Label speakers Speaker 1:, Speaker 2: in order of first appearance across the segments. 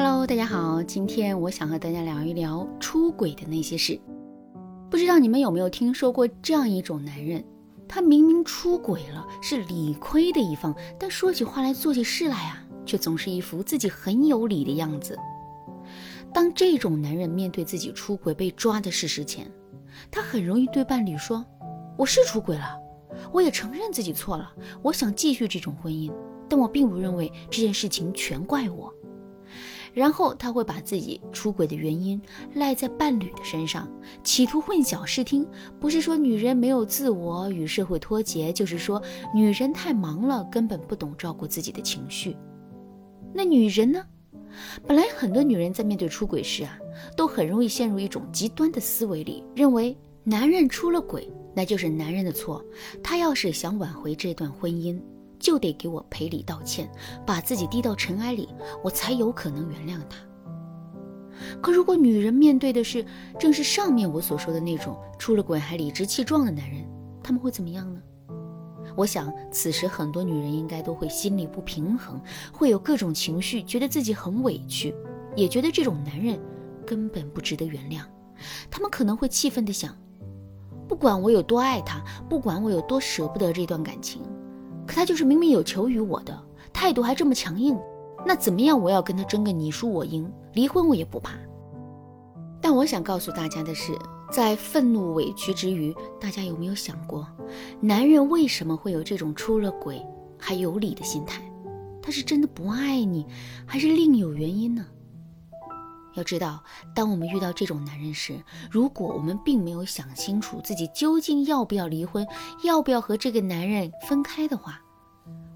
Speaker 1: Hello，大家好，今天我想和大家聊一聊出轨的那些事。不知道你们有没有听说过这样一种男人，他明明出轨了，是理亏的一方，但说起话来、做起事来啊，却总是一副自己很有理的样子。当这种男人面对自己出轨被抓的事实前，他很容易对伴侣说：“我是出轨了，我也承认自己错了，我想继续这种婚姻，但我并不认为这件事情全怪我。”然后他会把自己出轨的原因赖在伴侣的身上，企图混淆视听。不是说女人没有自我与社会脱节，就是说女人太忙了，根本不懂照顾自己的情绪。那女人呢？本来很多女人在面对出轨时啊，都很容易陷入一种极端的思维里，认为男人出了轨，那就是男人的错。他要是想挽回这段婚姻，就得给我赔礼道歉，把自己低到尘埃里，我才有可能原谅他。可如果女人面对的是正是上面我所说的那种出了轨还理直气壮的男人，他们会怎么样呢？我想，此时很多女人应该都会心里不平衡，会有各种情绪，觉得自己很委屈，也觉得这种男人根本不值得原谅。他们可能会气愤地想：不管我有多爱他，不管我有多舍不得这段感情，可他就是明明有求于我的，态度还这么强硬，那怎么样？我要跟他争个你输我赢，离婚我也不怕。但我想告诉大家的是。在愤怒委屈之余，大家有没有想过，男人为什么会有这种出了轨还有理的心态？他是真的不爱你，还是另有原因呢？要知道，当我们遇到这种男人时，如果我们并没有想清楚自己究竟要不要离婚，要不要和这个男人分开的话，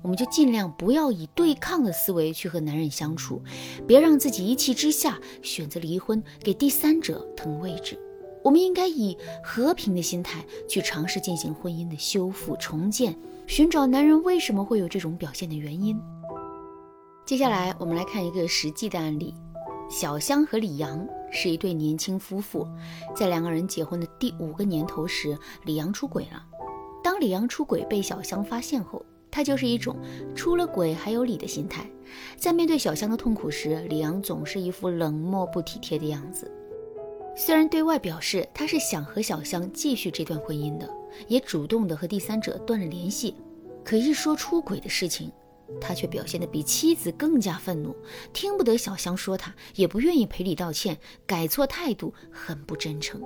Speaker 1: 我们就尽量不要以对抗的思维去和男人相处，别让自己一气之下选择离婚，给第三者腾位置。我们应该以和平的心态去尝试进行婚姻的修复重建，寻找男人为什么会有这种表现的原因。接下来，我们来看一个实际的案例：小香和李阳是一对年轻夫妇，在两个人结婚的第五个年头时，李阳出轨了。当李阳出轨被小香发现后，他就是一种出了轨还有理的心态，在面对小香的痛苦时，李阳总是一副冷漠不体贴的样子。虽然对外表示他是想和小香继续这段婚姻的，也主动的和第三者断了联系，可一说出轨的事情，他却表现得比妻子更加愤怒，听不得小香说他，也不愿意赔礼道歉，改错态度，很不真诚。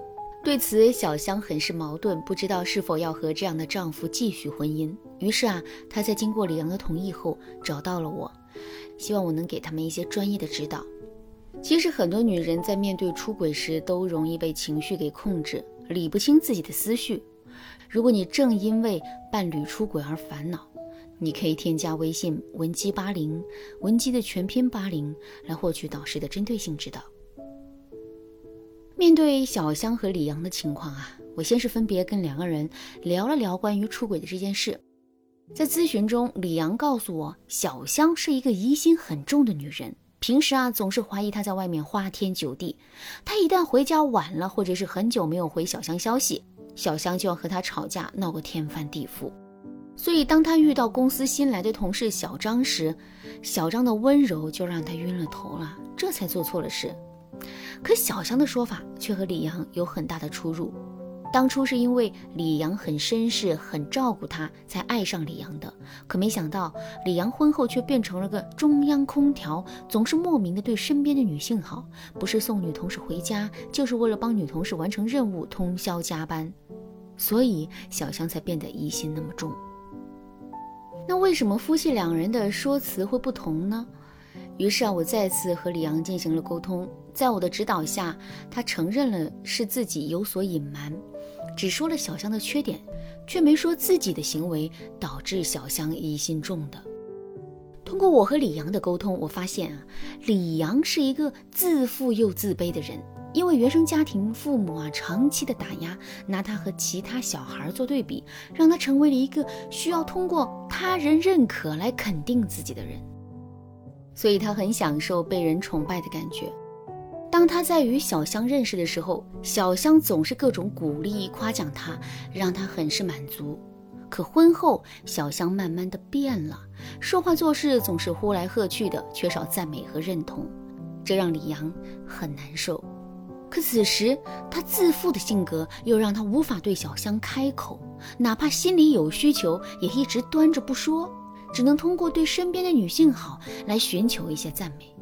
Speaker 1: 对此，小香很是矛盾，不知道是否要和这样的丈夫继续婚姻。于是啊，她在经过李阳的同意后，找到了我，希望我能给他们一些专业的指导。其实很多女人在面对出轨时，都容易被情绪给控制，理不清自己的思绪。如果你正因为伴侣出轨而烦恼，你可以添加微信文姬八零，文姬的全拼八零，来获取导师的针对性指导。面对小香和李阳的情况啊，我先是分别跟两个人聊了聊关于出轨的这件事。在咨询中，李阳告诉我，小香是一个疑心很重的女人。平时啊，总是怀疑他在外面花天酒地。他一旦回家晚了，或者是很久没有回小香消息，小香就要和他吵架，闹个天翻地覆。所以，当他遇到公司新来的同事小张时，小张的温柔就让他晕了头了，这才做错了事。可小香的说法却和李阳有很大的出入。当初是因为李阳很绅士，很照顾她，才爱上李阳的。可没想到，李阳婚后却变成了个中央空调，总是莫名的对身边的女性好，不是送女同事回家，就是为了帮女同事完成任务，通宵加班。所以小香才变得疑心那么重。那为什么夫妻两人的说辞会不同呢？于是啊，我再次和李阳进行了沟通，在我的指导下，他承认了是自己有所隐瞒。只说了小香的缺点，却没说自己的行为导致小香疑心重的。通过我和李阳的沟通，我发现啊，李阳是一个自负又自卑的人，因为原生家庭父母啊长期的打压，拿他和其他小孩做对比，让他成为了一个需要通过他人认可来肯定自己的人，所以他很享受被人崇拜的感觉。当他在与小香认识的时候，小香总是各种鼓励、夸奖他，让他很是满足。可婚后，小香慢慢的变了，说话做事总是呼来喝去的，缺少赞美和认同。这让李阳很难受。可此时他自负的性格又让他无法对小香开口，哪怕心里有需求，也一直端着不说，只能通过对身边的女性好来寻求一些赞美。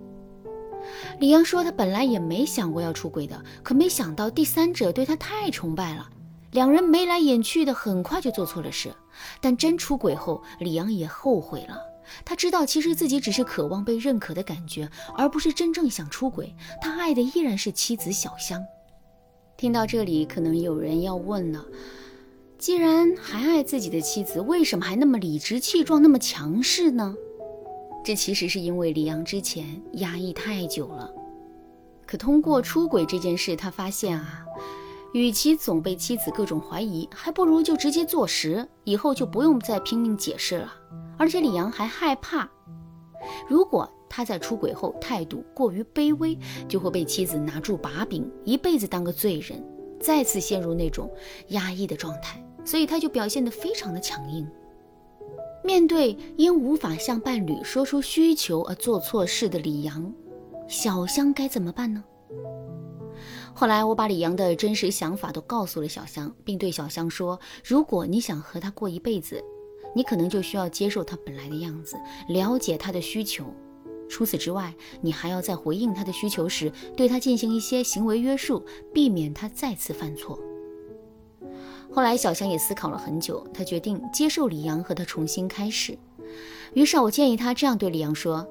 Speaker 1: 李阳说，他本来也没想过要出轨的，可没想到第三者对他太崇拜了，两人眉来眼去的，很快就做错了事。但真出轨后，李阳也后悔了。他知道，其实自己只是渴望被认可的感觉，而不是真正想出轨。他爱的依然是妻子小香。听到这里，可能有人要问了：既然还爱自己的妻子，为什么还那么理直气壮、那么强势呢？这其实是因为李阳之前压抑太久了。可通过出轨这件事，他发现啊，与其总被妻子各种怀疑，还不如就直接坐实，以后就不用再拼命解释了。而且李阳还害怕，如果他在出轨后态度过于卑微，就会被妻子拿住把柄，一辈子当个罪人，再次陷入那种压抑的状态。所以他就表现得非常的强硬。面对因无法向伴侣说出需求而做错事的李阳，小香该怎么办呢？后来我把李阳的真实想法都告诉了小香，并对小香说：“如果你想和他过一辈子，你可能就需要接受他本来的样子，了解他的需求。除此之外，你还要在回应他的需求时，对他进行一些行为约束，避免他再次犯错。”后来，小香也思考了很久，她决定接受李阳和他重新开始。于是，我建议她这样对李阳说：“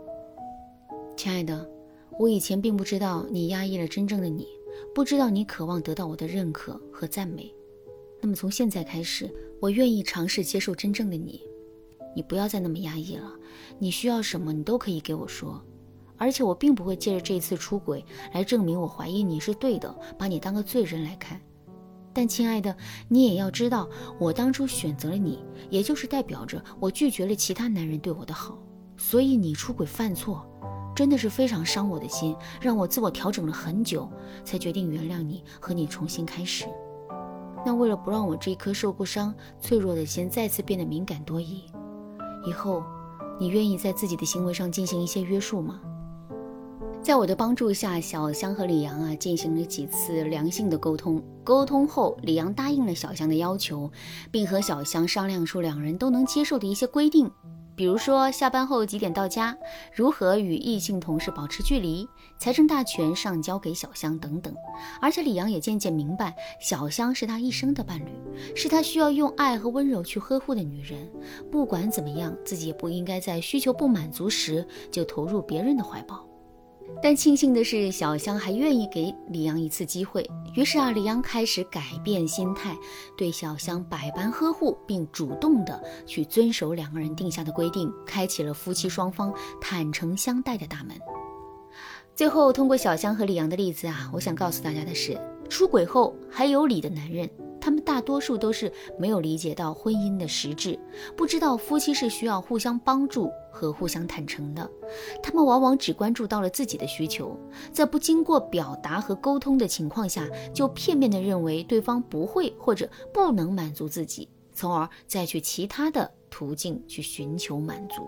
Speaker 1: 亲爱的，我以前并不知道你压抑了真正的你，不知道你渴望得到我的认可和赞美。那么，从现在开始，我愿意尝试接受真正的你。你不要再那么压抑了。你需要什么，你都可以给我说。而且，我并不会借着这次出轨来证明我怀疑你是对的，把你当个罪人来看。”但亲爱的，你也要知道，我当初选择了你，也就是代表着我拒绝了其他男人对我的好。所以你出轨犯错，真的是非常伤我的心，让我自我调整了很久，才决定原谅你，和你重新开始。那为了不让我这颗受过伤、脆弱的心再次变得敏感多疑，以后你愿意在自己的行为上进行一些约束吗？在我的帮助下，小香和李阳啊进行了几次良性的沟通。沟通后，李阳答应了小香的要求，并和小香商量出两人都能接受的一些规定，比如说下班后几点到家，如何与异性同事保持距离，财政大权上交给小香等等。而且李阳也渐渐明白，小香是他一生的伴侣，是他需要用爱和温柔去呵护的女人。不管怎么样，自己也不应该在需求不满足时就投入别人的怀抱。但庆幸的是，小香还愿意给李阳一次机会。于是啊，李阳开始改变心态，对小香百般呵护，并主动的去遵守两个人定下的规定，开启了夫妻双方坦诚相待的大门。最后，通过小香和李阳的例子啊，我想告诉大家的是，出轨后还有理的男人。他们大多数都是没有理解到婚姻的实质，不知道夫妻是需要互相帮助和互相坦诚的。他们往往只关注到了自己的需求，在不经过表达和沟通的情况下，就片面的认为对方不会或者不能满足自己，从而再去其他的途径去寻求满足。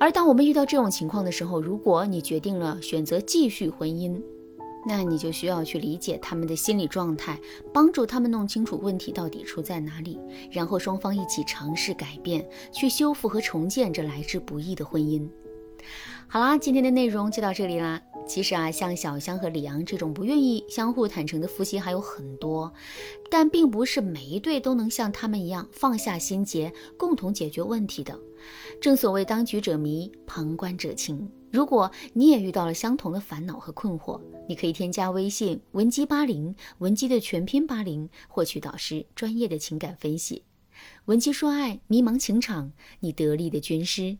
Speaker 1: 而当我们遇到这种情况的时候，如果你决定了选择继续婚姻，那你就需要去理解他们的心理状态，帮助他们弄清楚问题到底出在哪里，然后双方一起尝试改变，去修复和重建这来之不易的婚姻。好啦，今天的内容就到这里啦。其实啊，像小香和李阳这种不愿意相互坦诚的夫妻还有很多，但并不是每一对都能像他们一样放下心结，共同解决问题的。正所谓当局者迷，旁观者清。如果你也遇到了相同的烦恼和困惑，你可以添加微信文姬八零，文姬的全拼八零，获取导师专业的情感分析。文姬说爱，迷茫情场，你得力的军师。